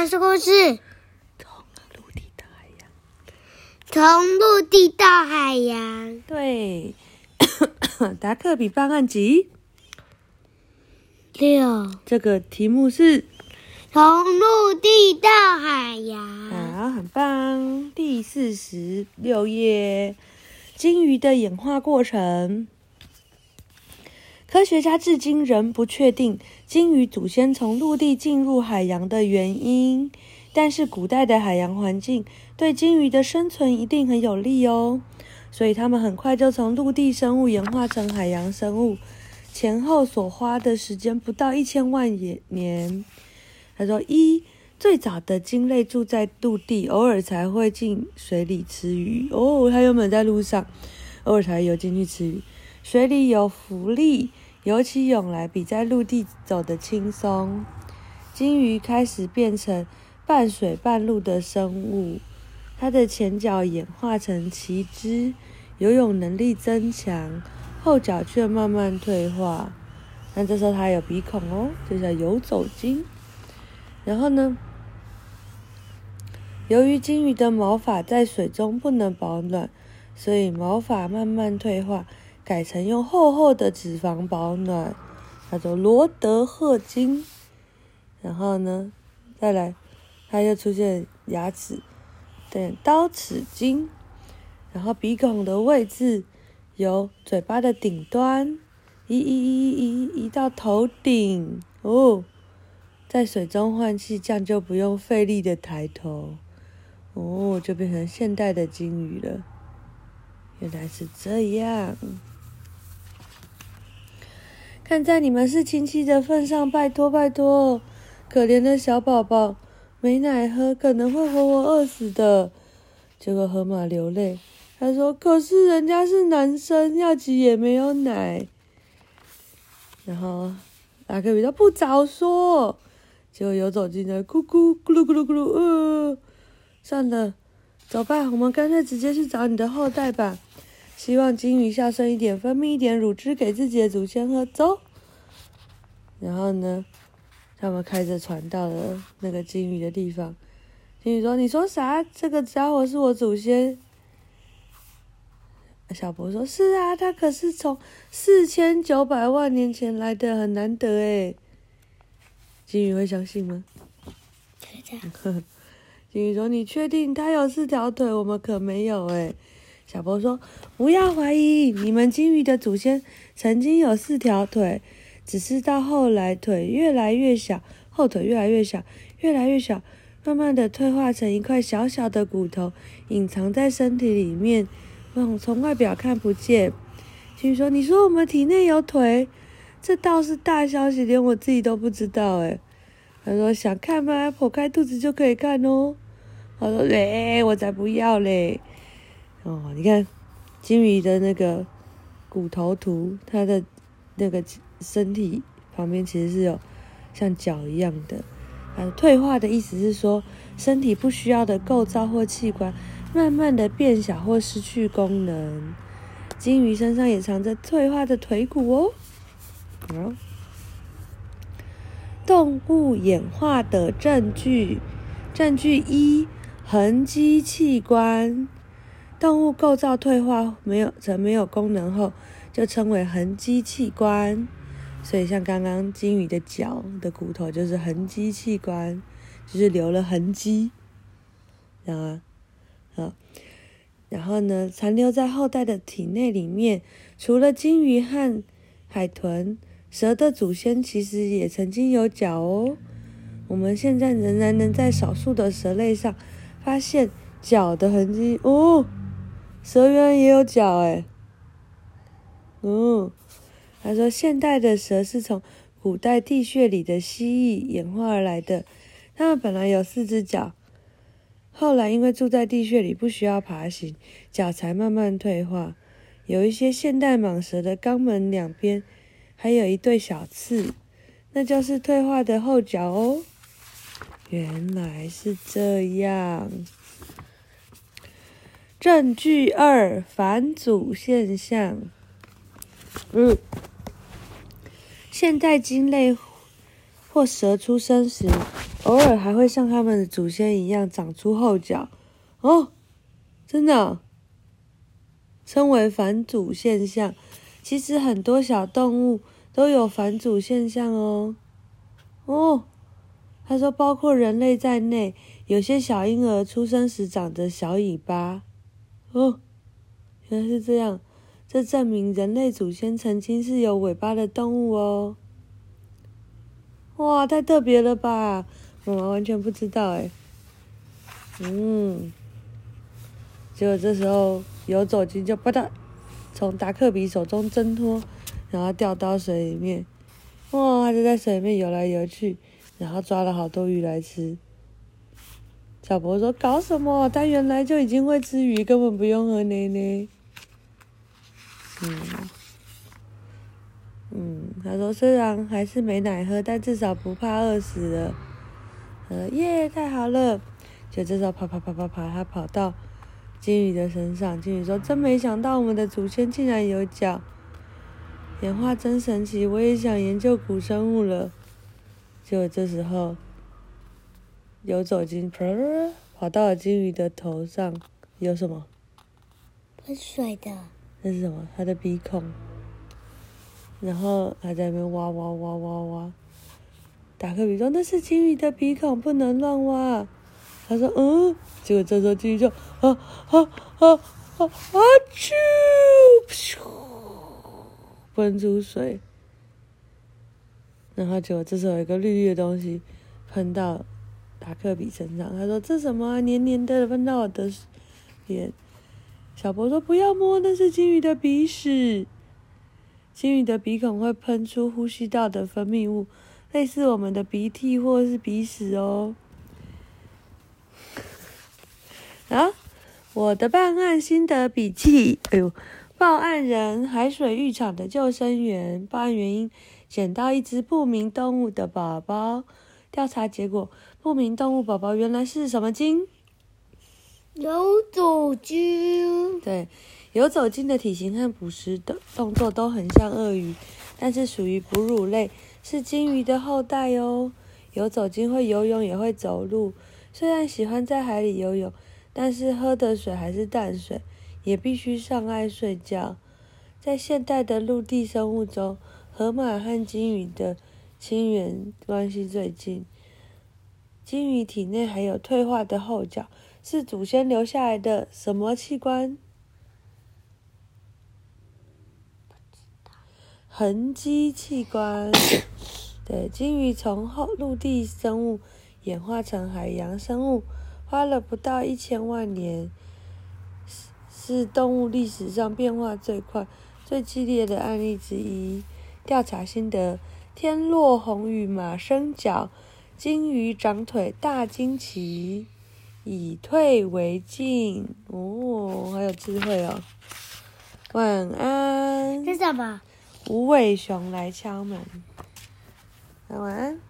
们说故事。从陆地到海洋。从陆地到海洋。对。达克比办案集。六。这个题目是。从陆地到海洋。好，很棒。第四十六页，鲸鱼的演化过程。科学家至今仍不确定鲸鱼祖先从陆地进入海洋的原因，但是古代的海洋环境对鲸鱼的生存一定很有利哦，所以它们很快就从陆地生物演化成海洋生物，前后所花的时间不到一千万年。他说：一，最早的鲸类住在陆地，偶尔才会进水里吃鱼哦，它原本在路上，偶尔才游进去吃鱼，水里有浮力。游起泳来比在陆地走得轻松。鲸鱼开始变成半水半陆的生物，它的前脚演化成鳍肢，游泳能力增强，后脚却慢慢退化。那这时候它有鼻孔哦，就叫游走鲸。然后呢，由于鲸鱼的毛发在水中不能保暖，所以毛发慢慢退化。改成用厚厚的脂肪保暖，叫做罗德赫鲸。然后呢，再来，它又出现牙齿，对，刀齿鲸。然后鼻孔的位置由嘴巴的顶端移移移移移到头顶哦，在水中换气，这样就不用费力的抬头哦，就变成现代的鲸鱼了。原来是这样。看在你们是亲戚的份上，拜托拜托，可怜的小宝宝没奶喝，可能会活活饿死的。结果河马流泪，他说：“可是人家是男生，要挤也没有奶。”然后达克比说：“不早说。”结果游走进来，咕咕咕噜咕噜咕噜，呃，算了，走吧，我们干脆直接去找你的后代吧。希望金鱼孝顺一点，分泌一点乳汁给自己的祖先喝。走。然后呢，他们开着船到了那个金鱼的地方。金鱼说：“你说啥？这个家伙是我祖先？”小博说：“是啊，他可是从四千九百万年前来的，很难得诶。”金鱼会相信吗？对的。鲸鱼说：“你确定他有四条腿？我们可没有诶。”小波说：“不要怀疑，你们鲸鱼的祖先曾经有四条腿，只是到后来腿越来越小，后腿越来越小，越来越小，慢慢的退化成一块小小的骨头，隐藏在身体里面，从从外表看不见。”金鱼说：“你说我们体内有腿，这倒是大消息，连我自己都不知道。”诶他说：“想看吗？剖开肚子就可以看哦。”他说：“诶我才不要嘞。”哦，你看，鲸鱼的那个骨头图，它的那个身体旁边其实是有像脚一样的。啊，退化的意思是说，身体不需要的构造或器官慢慢的变小或失去功能。鲸鱼身上也藏着退化的腿骨哦。好，动物演化的证据，证据一：横肌器官。动物构造退化没有成没有功能后，就称为横肌器官。所以像刚刚鲸鱼的脚的骨头就是横肌器官，就是留了痕迹，然后，好，然后呢，残留在后代的体内里面，除了鲸鱼和海豚，蛇的祖先其实也曾经有脚哦。我们现在仍然能在少数的蛇类上发现脚的痕迹哦。蛇原也有脚哎，嗯，他说现代的蛇是从古代地穴里的蜥蜴演化而来的，它们本来有四只脚，后来因为住在地穴里不需要爬行，脚才慢慢退化。有一些现代蟒蛇的肛门两边还有一对小刺，那就是退化的后脚哦。原来是这样。证据二：反祖现象。嗯，现代鲸类或蛇出生时，偶尔还会像他们的祖先一样长出后脚。哦，真的哦，称为返祖现象。其实很多小动物都有反祖现象哦。哦，他说，包括人类在内，有些小婴儿出生时长着小尾巴。哦，原来是这样，这证明人类祖先曾经是有尾巴的动物哦。哇，太特别了吧！我完全不知道哎。嗯，结果这时候游走鲸就啪嗒从达克比手中挣脱，然后掉到水里面。哇，他就在水里面游来游去，然后抓了好多鱼来吃。小博说：“搞什么？他原来就已经会吃鱼，根本不用喝奶奶。”嗯，嗯，他说：“虽然还是没奶喝，但至少不怕饿死了。”呃，耶，太好了！就这时候，跑跑跑跑跑，他跑到金鱼的身上。金鱼说：“真没想到，我们的祖先竟然有脚，演化真神奇！我也想研究古生物了。”就这时候。游走金跑，跑到了金鱼的头上，有什么？喷水的。那是什么？它的鼻孔。然后还在那边挖挖挖挖挖。达克比说：“那是金鱼的鼻孔，不能乱挖。”他说：“嗯。”结果这时候金鱼就啊啊啊啊啊！啾！喷出水。然后结果这时候有一个绿绿的东西喷到。达克比身上，他说：“这什么？黏黏的，喷到我的脸。”小博说：“不要摸，那是金鱼的鼻屎。金鱼的鼻孔会喷出呼吸道的分泌物，类似我们的鼻涕或是鼻屎哦。”啊，我的办案心得笔记。哎呦，报案人海水浴场的救生员，报案原因捡到一只不明动物的宝宝。调查结果，不明动物宝宝原来是什么鲸？游走鲸。对，游走鲸的体型和捕食的动作都很像鳄鱼，但是属于哺乳类，是鲸鱼的后代哦。游走鲸会游泳，也会走路。虽然喜欢在海里游泳，但是喝的水还是淡水，也必须上岸睡觉。在现代的陆地生物中，河马和鲸鱼的亲缘关系最近，鲸鱼体内还有退化的后脚，是祖先留下来的什么器官？痕迹器官。对，鲸鱼从后陆地生物演化成海洋生物，花了不到一千万年，是是动物历史上变化最快、最激烈的案例之一。调查心得。天落红雨马生角，金鱼长腿大惊奇，以退为进。哦，好有智慧哦。晚安。是什么？无尾熊来敲门。晚安。